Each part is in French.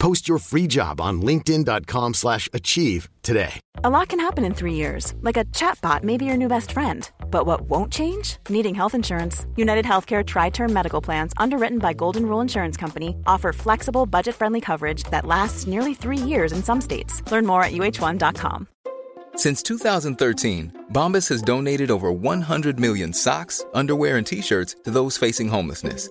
Post your free job on linkedin.com/achieve slash achieve today. A lot can happen in three years, like a chatbot may be your new best friend. But what won't change? Needing health insurance. United Healthcare Tri Term Medical Plans, underwritten by Golden Rule Insurance Company, offer flexible, budget friendly coverage that lasts nearly three years in some states. Learn more at uh1.com. Since 2013, Bombas has donated over 100 million socks, underwear, and t shirts to those facing homelessness.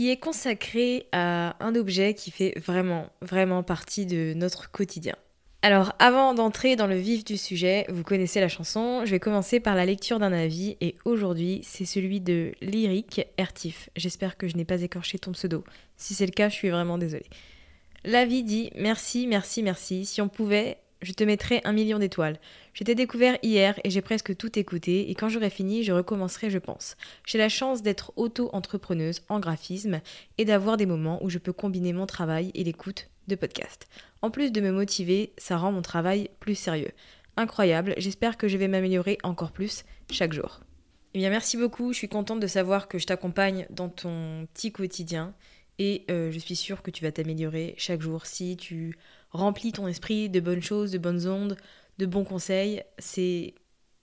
qui est consacré à un objet qui fait vraiment, vraiment partie de notre quotidien. Alors avant d'entrer dans le vif du sujet, vous connaissez la chanson, je vais commencer par la lecture d'un avis et aujourd'hui c'est celui de Lyric Ertif. J'espère que je n'ai pas écorché ton pseudo. Si c'est le cas, je suis vraiment désolée. L'avis dit merci, merci, merci. Si on pouvait, je te mettrais un million d'étoiles. Je t'ai découvert hier et j'ai presque tout écouté et quand j'aurai fini, je recommencerai, je pense. J'ai la chance d'être auto-entrepreneuse en graphisme et d'avoir des moments où je peux combiner mon travail et l'écoute de podcasts. En plus de me motiver, ça rend mon travail plus sérieux. Incroyable, j'espère que je vais m'améliorer encore plus chaque jour. Eh bien merci beaucoup, je suis contente de savoir que je t'accompagne dans ton petit quotidien et euh, je suis sûre que tu vas t'améliorer chaque jour si tu remplis ton esprit de bonnes choses, de bonnes ondes, de bons conseils, c'est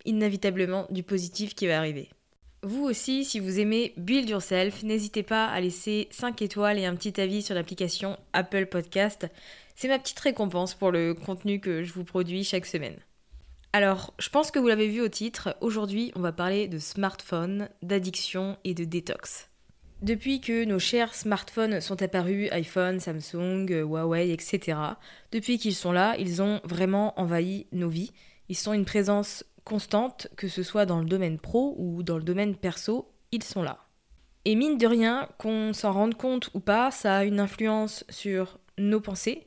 inévitablement du positif qui va arriver. Vous aussi, si vous aimez Build Yourself, n'hésitez pas à laisser 5 étoiles et un petit avis sur l'application Apple Podcast. C'est ma petite récompense pour le contenu que je vous produis chaque semaine. Alors, je pense que vous l'avez vu au titre, aujourd'hui on va parler de smartphone, d'addiction et de détox. Depuis que nos chers smartphones sont apparus, iPhone, Samsung, Huawei, etc., depuis qu'ils sont là, ils ont vraiment envahi nos vies. Ils sont une présence constante, que ce soit dans le domaine pro ou dans le domaine perso, ils sont là. Et mine de rien, qu'on s'en rende compte ou pas, ça a une influence sur nos pensées,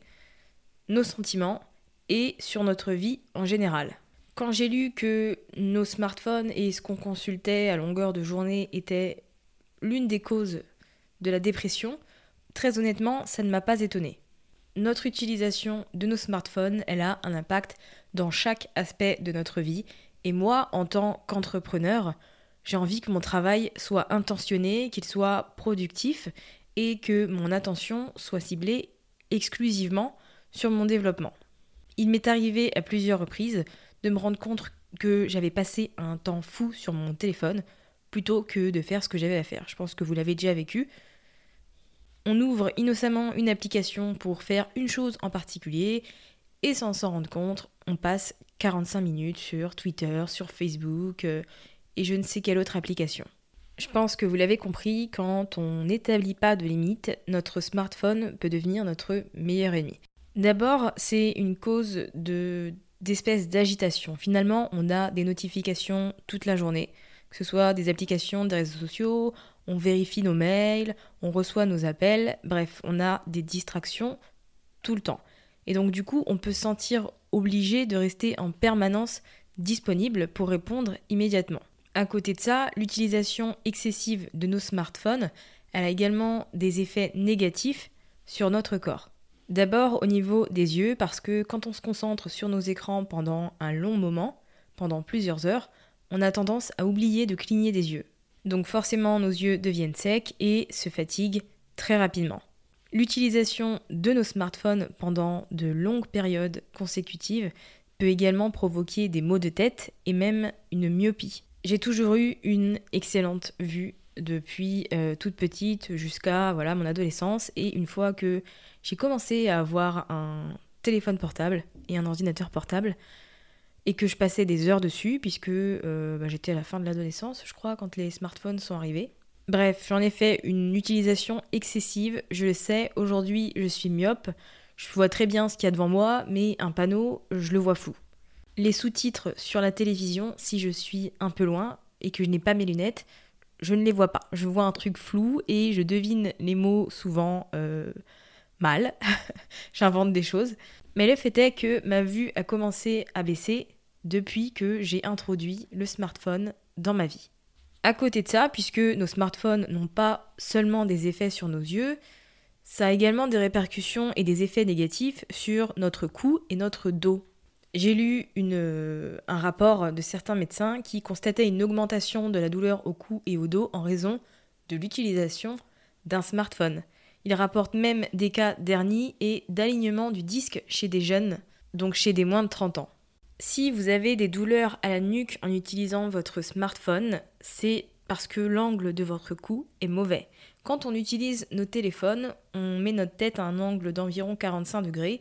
nos sentiments et sur notre vie en général. Quand j'ai lu que nos smartphones et ce qu'on consultait à longueur de journée étaient l'une des causes de la dépression, très honnêtement, ça ne m'a pas étonnée. Notre utilisation de nos smartphones, elle a un impact dans chaque aspect de notre vie. Et moi, en tant qu'entrepreneur, j'ai envie que mon travail soit intentionné, qu'il soit productif et que mon attention soit ciblée exclusivement sur mon développement. Il m'est arrivé à plusieurs reprises de me rendre compte que j'avais passé un temps fou sur mon téléphone, plutôt que de faire ce que j'avais à faire. Je pense que vous l'avez déjà vécu. On ouvre innocemment une application pour faire une chose en particulier et sans s'en rendre compte, on passe 45 minutes sur Twitter, sur Facebook euh, et je ne sais quelle autre application. Je pense que vous l'avez compris, quand on n'établit pas de limites, notre smartphone peut devenir notre meilleur ennemi. D'abord, c'est une cause de d'espèces d'agitation. Finalement, on a des notifications toute la journée que ce soit des applications des réseaux sociaux, on vérifie nos mails, on reçoit nos appels, bref, on a des distractions tout le temps. Et donc du coup, on peut se sentir obligé de rester en permanence disponible pour répondre immédiatement. À côté de ça, l'utilisation excessive de nos smartphones, a également des effets négatifs sur notre corps. D'abord au niveau des yeux, parce que quand on se concentre sur nos écrans pendant un long moment, pendant plusieurs heures, on a tendance à oublier de cligner des yeux. Donc forcément nos yeux deviennent secs et se fatiguent très rapidement. L'utilisation de nos smartphones pendant de longues périodes consécutives peut également provoquer des maux de tête et même une myopie. J'ai toujours eu une excellente vue depuis euh, toute petite jusqu'à voilà mon adolescence et une fois que j'ai commencé à avoir un téléphone portable et un ordinateur portable et que je passais des heures dessus puisque euh, bah, j'étais à la fin de l'adolescence je crois quand les smartphones sont arrivés. Bref, j'en ai fait une utilisation excessive, je le sais, aujourd'hui je suis myope, je vois très bien ce qu'il y a devant moi mais un panneau, je le vois flou. Les sous-titres sur la télévision, si je suis un peu loin et que je n'ai pas mes lunettes, je ne les vois pas. Je vois un truc flou et je devine les mots souvent euh, mal. J'invente des choses. Mais le fait est que ma vue a commencé à baisser depuis que j'ai introduit le smartphone dans ma vie. À côté de ça, puisque nos smartphones n'ont pas seulement des effets sur nos yeux, ça a également des répercussions et des effets négatifs sur notre cou et notre dos. J'ai lu un rapport de certains médecins qui constataient une augmentation de la douleur au cou et au dos en raison de l'utilisation d'un smartphone. Ils rapportent même des cas d'hernie et d'alignement du disque chez des jeunes, donc chez des moins de 30 ans. Si vous avez des douleurs à la nuque en utilisant votre smartphone, c'est parce que l'angle de votre cou est mauvais. Quand on utilise nos téléphones, on met notre tête à un angle d'environ 45 degrés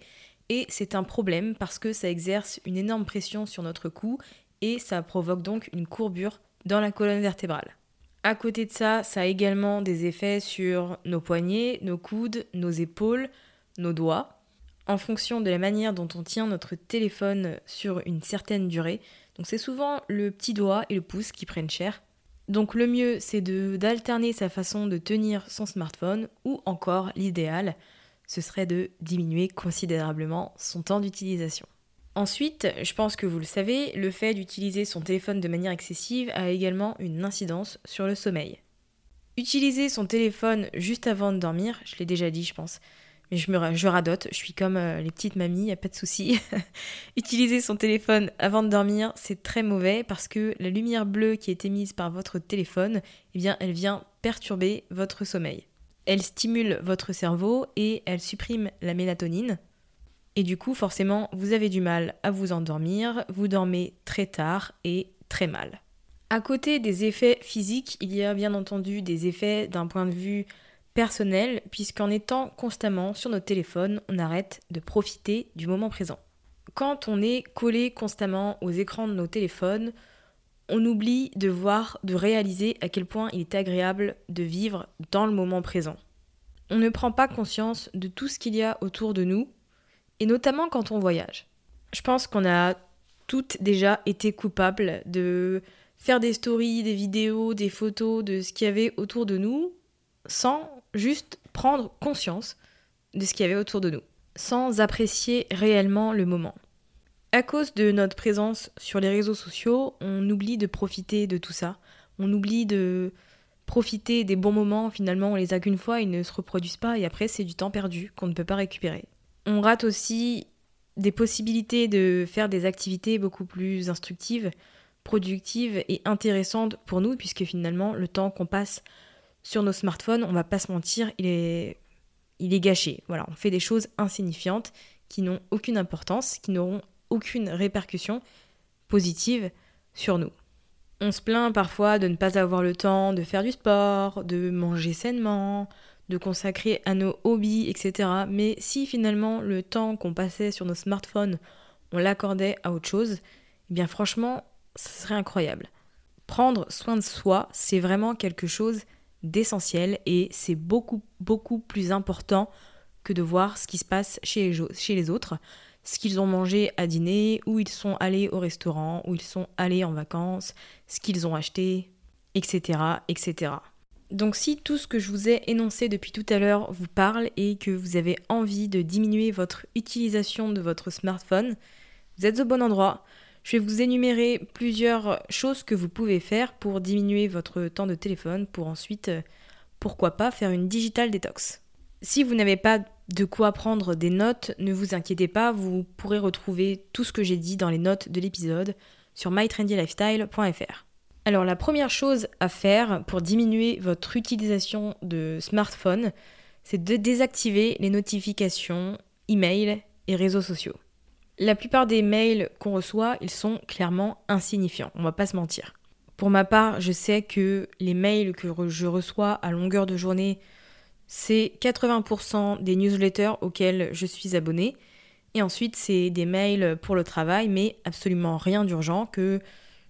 et c'est un problème parce que ça exerce une énorme pression sur notre cou et ça provoque donc une courbure dans la colonne vertébrale. À côté de ça, ça a également des effets sur nos poignets, nos coudes, nos épaules, nos doigts, en fonction de la manière dont on tient notre téléphone sur une certaine durée. Donc c'est souvent le petit doigt et le pouce qui prennent cher. Donc le mieux, c'est d'alterner sa façon de tenir son smartphone ou encore l'idéal, ce serait de diminuer considérablement son temps d'utilisation. Ensuite, je pense que vous le savez, le fait d'utiliser son téléphone de manière excessive a également une incidence sur le sommeil. Utiliser son téléphone juste avant de dormir, je l'ai déjà dit je pense, mais je, radote, je suis comme euh, les petites mamies, y a pas de souci. Utiliser son téléphone avant de dormir, c'est très mauvais parce que la lumière bleue qui est émise par votre téléphone, eh bien, elle vient perturber votre sommeil elle stimule votre cerveau et elle supprime la mélatonine. Et du coup, forcément, vous avez du mal à vous endormir, vous dormez très tard et très mal. À côté des effets physiques, il y a bien entendu des effets d'un point de vue personnel, puisqu'en étant constamment sur notre téléphone, on arrête de profiter du moment présent. Quand on est collé constamment aux écrans de nos téléphones, on oublie de voir, de réaliser à quel point il est agréable de vivre dans le moment présent. On ne prend pas conscience de tout ce qu'il y a autour de nous, et notamment quand on voyage. Je pense qu'on a toutes déjà été coupables de faire des stories, des vidéos, des photos de ce qu'il y avait autour de nous, sans juste prendre conscience de ce qu'il y avait autour de nous, sans apprécier réellement le moment. À cause de notre présence sur les réseaux sociaux, on oublie de profiter de tout ça. On oublie de profiter des bons moments. Finalement, on les a qu'une fois, ils ne se reproduisent pas et après, c'est du temps perdu qu'on ne peut pas récupérer. On rate aussi des possibilités de faire des activités beaucoup plus instructives, productives et intéressantes pour nous, puisque finalement, le temps qu'on passe sur nos smartphones, on va pas se mentir, il est, il est gâché. Voilà, on fait des choses insignifiantes qui n'ont aucune importance, qui n'auront aucune répercussion positive sur nous. On se plaint parfois de ne pas avoir le temps de faire du sport, de manger sainement, de consacrer à nos hobbies, etc. Mais si finalement le temps qu'on passait sur nos smartphones, on l'accordait à autre chose, eh bien franchement, ce serait incroyable. Prendre soin de soi, c'est vraiment quelque chose d'essentiel et c'est beaucoup, beaucoup plus important que de voir ce qui se passe chez les autres ce qu'ils ont mangé à dîner, où ils sont allés au restaurant, où ils sont allés en vacances, ce qu'ils ont acheté, etc., etc. Donc si tout ce que je vous ai énoncé depuis tout à l'heure vous parle et que vous avez envie de diminuer votre utilisation de votre smartphone, vous êtes au bon endroit. Je vais vous énumérer plusieurs choses que vous pouvez faire pour diminuer votre temps de téléphone pour ensuite, euh, pourquoi pas, faire une digital detox. Si vous n'avez pas de quoi prendre des notes, ne vous inquiétez pas, vous pourrez retrouver tout ce que j'ai dit dans les notes de l'épisode sur mytrendylifestyle.fr. Alors la première chose à faire pour diminuer votre utilisation de smartphone, c'est de désactiver les notifications, emails et réseaux sociaux. La plupart des mails qu'on reçoit, ils sont clairement insignifiants, on va pas se mentir. Pour ma part, je sais que les mails que je reçois à longueur de journée, c'est 80% des newsletters auxquels je suis abonné. Et ensuite, c'est des mails pour le travail, mais absolument rien d'urgent que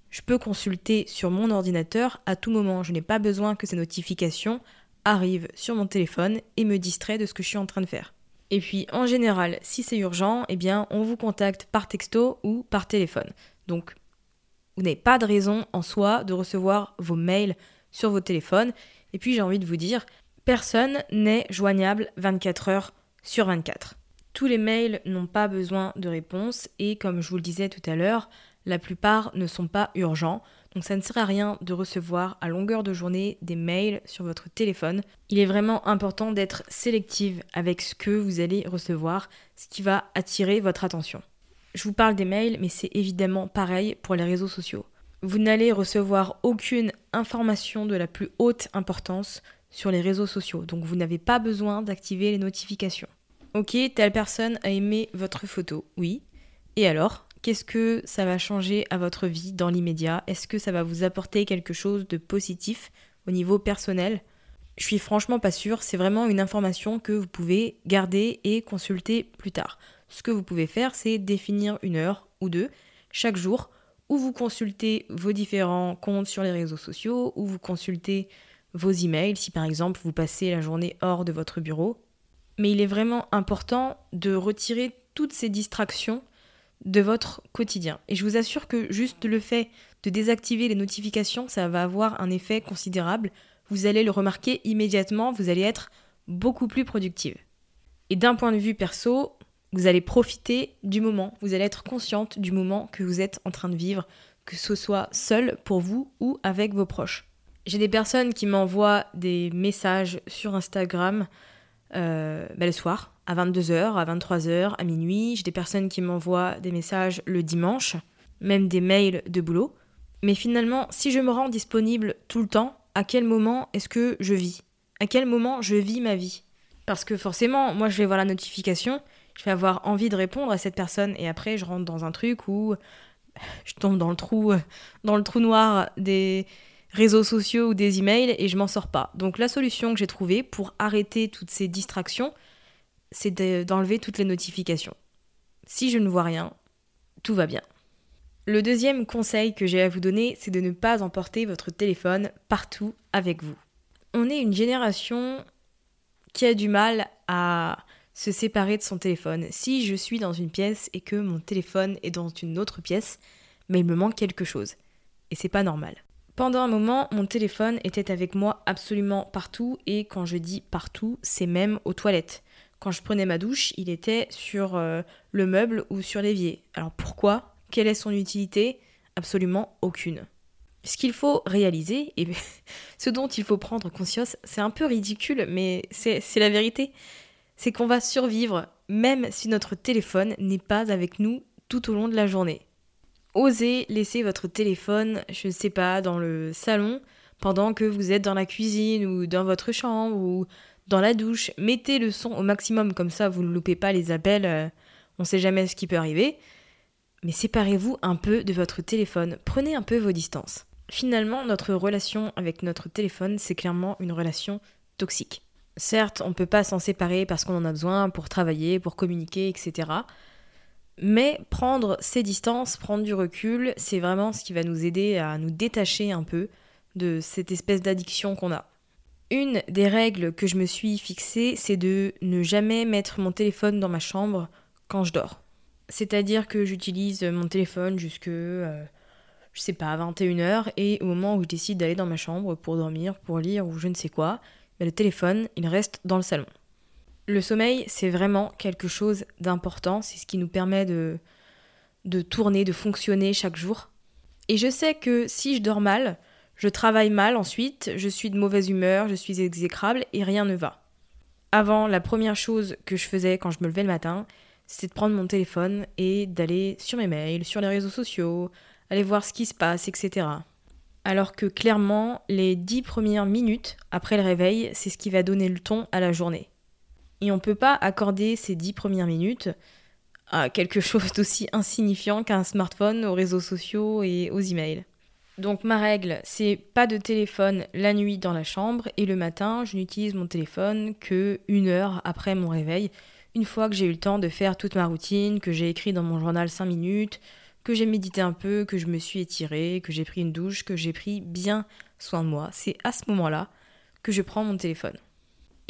je peux consulter sur mon ordinateur à tout moment. Je n'ai pas besoin que ces notifications arrivent sur mon téléphone et me distraient de ce que je suis en train de faire. Et puis en général, si c'est urgent, eh bien on vous contacte par texto ou par téléphone. Donc vous n'avez pas de raison en soi de recevoir vos mails sur vos téléphones. Et puis j'ai envie de vous dire, personne n'est joignable 24 heures sur 24. Tous les mails n'ont pas besoin de réponse et comme je vous le disais tout à l'heure, la plupart ne sont pas urgents, donc ça ne sert à rien de recevoir à longueur de journée des mails sur votre téléphone. Il est vraiment important d'être sélective avec ce que vous allez recevoir, ce qui va attirer votre attention. Je vous parle des mails, mais c'est évidemment pareil pour les réseaux sociaux. Vous n'allez recevoir aucune information de la plus haute importance sur les réseaux sociaux, donc vous n'avez pas besoin d'activer les notifications. Ok, telle personne a aimé votre photo, oui. Et alors? Qu'est-ce que ça va changer à votre vie dans l'immédiat? Est-ce que ça va vous apporter quelque chose de positif au niveau personnel? Je suis franchement pas sûre, c'est vraiment une information que vous pouvez garder et consulter plus tard. Ce que vous pouvez faire, c'est définir une heure ou deux chaque jour où vous consultez vos différents comptes sur les réseaux sociaux, où vous consultez vos emails, si par exemple vous passez la journée hors de votre bureau. Mais il est vraiment important de retirer toutes ces distractions de votre quotidien. Et je vous assure que juste le fait de désactiver les notifications, ça va avoir un effet considérable. Vous allez le remarquer immédiatement, vous allez être beaucoup plus productive. Et d'un point de vue perso, vous allez profiter du moment, vous allez être consciente du moment que vous êtes en train de vivre, que ce soit seul pour vous ou avec vos proches. J'ai des personnes qui m'envoient des messages sur Instagram euh, bah, le soir, à 22h, à 23h, à minuit. J'ai des personnes qui m'envoient des messages le dimanche, même des mails de boulot. Mais finalement, si je me rends disponible tout le temps, à quel moment est-ce que je vis? À quel moment je vis ma vie? Parce que forcément, moi je vais voir la notification, je vais avoir envie de répondre à cette personne et après je rentre dans un truc où je tombe dans le trou dans le trou noir des réseaux sociaux ou des emails et je m'en sors pas. Donc la solution que j'ai trouvée pour arrêter toutes ces distractions, c'est d'enlever toutes les notifications. Si je ne vois rien, tout va bien. Le deuxième conseil que j'ai à vous donner, c'est de ne pas emporter votre téléphone partout avec vous. On est une génération qui a du mal à se séparer de son téléphone. Si je suis dans une pièce et que mon téléphone est dans une autre pièce, mais il me manque quelque chose. Et c'est pas normal. Pendant un moment, mon téléphone était avec moi absolument partout et quand je dis partout, c'est même aux toilettes. Quand je prenais ma douche, il était sur euh, le meuble ou sur l'évier. Alors pourquoi? Quelle est son utilité? Absolument aucune. Ce qu'il faut réaliser, et ce dont il faut prendre conscience, c'est un peu ridicule, mais c'est la vérité, c'est qu'on va survivre même si notre téléphone n'est pas avec nous tout au long de la journée. Osez laisser votre téléphone, je ne sais pas, dans le salon pendant que vous êtes dans la cuisine ou dans votre chambre ou dans la douche, mettez le son au maximum, comme ça vous ne loupez pas les appels, euh, on ne sait jamais ce qui peut arriver. Mais séparez-vous un peu de votre téléphone, prenez un peu vos distances. Finalement, notre relation avec notre téléphone, c'est clairement une relation toxique. Certes, on ne peut pas s'en séparer parce qu'on en a besoin pour travailler, pour communiquer, etc. Mais prendre ces distances, prendre du recul, c'est vraiment ce qui va nous aider à nous détacher un peu de cette espèce d'addiction qu'on a. Une des règles que je me suis fixée, c'est de ne jamais mettre mon téléphone dans ma chambre quand je dors. C'est-à-dire que j'utilise mon téléphone jusque, euh, je sais pas, 21h, et au moment où je décide d'aller dans ma chambre pour dormir, pour lire ou je ne sais quoi, ben, le téléphone, il reste dans le salon. Le sommeil, c'est vraiment quelque chose d'important, c'est ce qui nous permet de, de tourner, de fonctionner chaque jour. Et je sais que si je dors mal, je travaille mal ensuite, je suis de mauvaise humeur, je suis exécrable et rien ne va. Avant, la première chose que je faisais quand je me levais le matin, c'était de prendre mon téléphone et d'aller sur mes mails, sur les réseaux sociaux, aller voir ce qui se passe, etc. Alors que clairement, les 10 premières minutes après le réveil, c'est ce qui va donner le ton à la journée. Et on ne peut pas accorder ces 10 premières minutes à quelque chose d'aussi insignifiant qu'un smartphone, aux réseaux sociaux et aux emails. Donc ma règle, c'est pas de téléphone la nuit dans la chambre et le matin, je n'utilise mon téléphone que une heure après mon réveil, une fois que j'ai eu le temps de faire toute ma routine, que j'ai écrit dans mon journal 5 minutes, que j'ai médité un peu, que je me suis étirée, que j'ai pris une douche, que j'ai pris bien soin de moi. C'est à ce moment-là que je prends mon téléphone.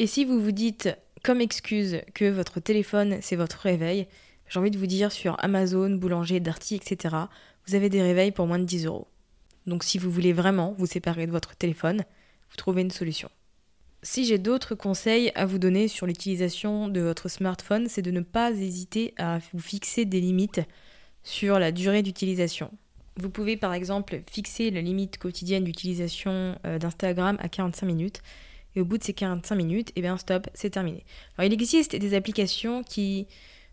Et si vous vous dites comme excuse que votre téléphone c'est votre réveil, j'ai envie de vous dire sur Amazon, Boulanger, Darty, etc., vous avez des réveils pour moins de 10 euros. Donc si vous voulez vraiment vous séparer de votre téléphone, vous trouvez une solution. Si j'ai d'autres conseils à vous donner sur l'utilisation de votre smartphone, c'est de ne pas hésiter à vous fixer des limites sur la durée d'utilisation. Vous pouvez par exemple fixer la limite quotidienne d'utilisation euh, d'Instagram à 45 minutes et au bout de ces 45 minutes, et eh bien stop, c'est terminé. Alors il existe des applications qui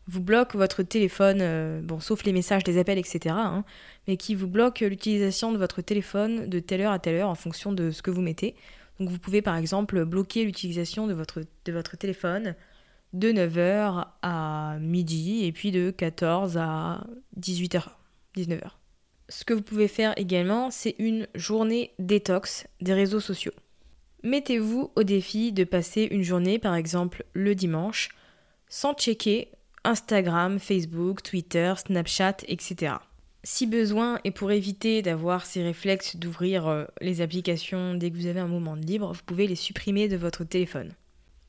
vous bloquent votre téléphone, euh, bon sauf les messages, les appels, etc., hein, mais qui vous bloquent l'utilisation de votre téléphone de telle heure à telle heure en fonction de ce que vous mettez. Donc vous pouvez par exemple bloquer l'utilisation de votre, de votre téléphone de 9h à midi et puis de 14 à 18h, 19h. Ce que vous pouvez faire également, c'est une journée détox des réseaux sociaux. Mettez-vous au défi de passer une journée, par exemple le dimanche, sans checker Instagram, Facebook, Twitter, Snapchat, etc. Si besoin, et pour éviter d'avoir ces réflexes d'ouvrir euh, les applications dès que vous avez un moment de libre, vous pouvez les supprimer de votre téléphone.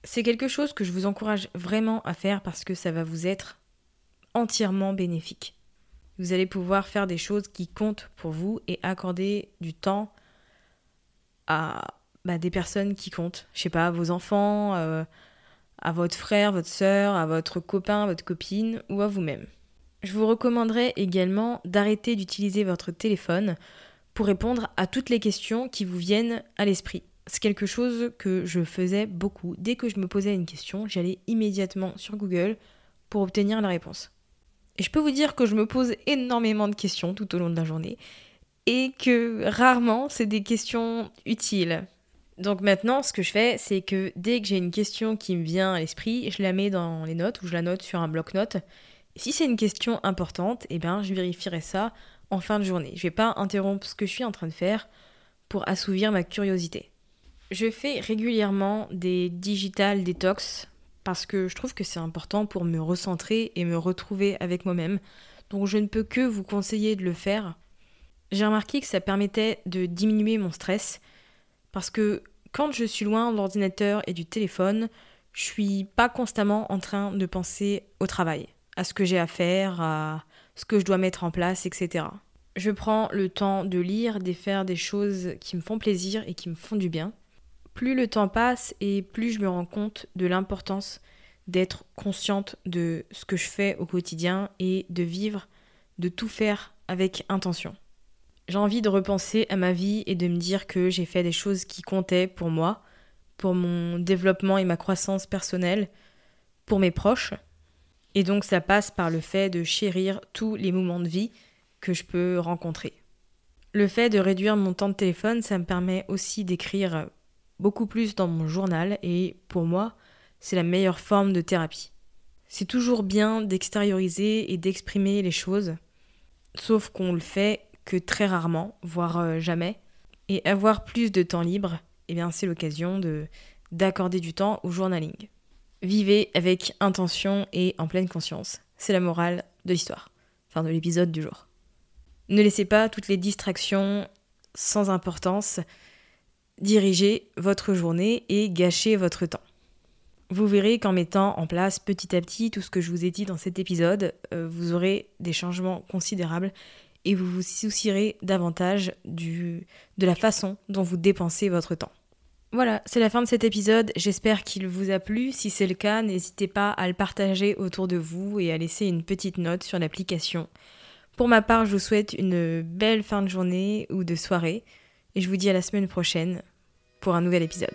C'est quelque chose que je vous encourage vraiment à faire parce que ça va vous être entièrement bénéfique. Vous allez pouvoir faire des choses qui comptent pour vous et accorder du temps à bah, des personnes qui comptent. Je sais pas, à vos enfants, euh, à votre frère, votre soeur, à votre copain, votre copine ou à vous-même. Je vous recommanderais également d'arrêter d'utiliser votre téléphone pour répondre à toutes les questions qui vous viennent à l'esprit. C'est quelque chose que je faisais beaucoup. Dès que je me posais une question, j'allais immédiatement sur Google pour obtenir la réponse. Et je peux vous dire que je me pose énormément de questions tout au long de la journée et que rarement c'est des questions utiles. Donc maintenant, ce que je fais, c'est que dès que j'ai une question qui me vient à l'esprit, je la mets dans les notes ou je la note sur un bloc-notes si c'est une question importante, eh bien, je vérifierai ça en fin de journée. Je ne vais pas interrompre ce que je suis en train de faire pour assouvir ma curiosité. Je fais régulièrement des digital detox parce que je trouve que c'est important pour me recentrer et me retrouver avec moi-même. Donc je ne peux que vous conseiller de le faire. J'ai remarqué que ça permettait de diminuer mon stress parce que quand je suis loin de l'ordinateur et du téléphone, je suis pas constamment en train de penser au travail à ce que j'ai à faire, à ce que je dois mettre en place, etc. Je prends le temps de lire, de faire des choses qui me font plaisir et qui me font du bien. Plus le temps passe et plus je me rends compte de l'importance d'être consciente de ce que je fais au quotidien et de vivre, de tout faire avec intention. J'ai envie de repenser à ma vie et de me dire que j'ai fait des choses qui comptaient pour moi, pour mon développement et ma croissance personnelle, pour mes proches, et donc ça passe par le fait de chérir tous les moments de vie que je peux rencontrer. Le fait de réduire mon temps de téléphone, ça me permet aussi d'écrire beaucoup plus dans mon journal et pour moi, c'est la meilleure forme de thérapie. C'est toujours bien d'extérioriser et d'exprimer les choses, sauf qu'on le fait très rarement, voire euh, jamais. Et avoir plus de temps libre, eh bien c'est l'occasion de d'accorder du temps au journaling. Vivez avec intention et en pleine conscience. C'est la morale de l'histoire, enfin de l'épisode du jour. Ne laissez pas toutes les distractions sans importance diriger votre journée et gâcher votre temps. Vous verrez qu'en mettant en place petit à petit tout ce que je vous ai dit dans cet épisode, euh, vous aurez des changements considérables et vous vous soucierez davantage du, de la façon dont vous dépensez votre temps. Voilà, c'est la fin de cet épisode. J'espère qu'il vous a plu. Si c'est le cas, n'hésitez pas à le partager autour de vous et à laisser une petite note sur l'application. Pour ma part, je vous souhaite une belle fin de journée ou de soirée et je vous dis à la semaine prochaine pour un nouvel épisode.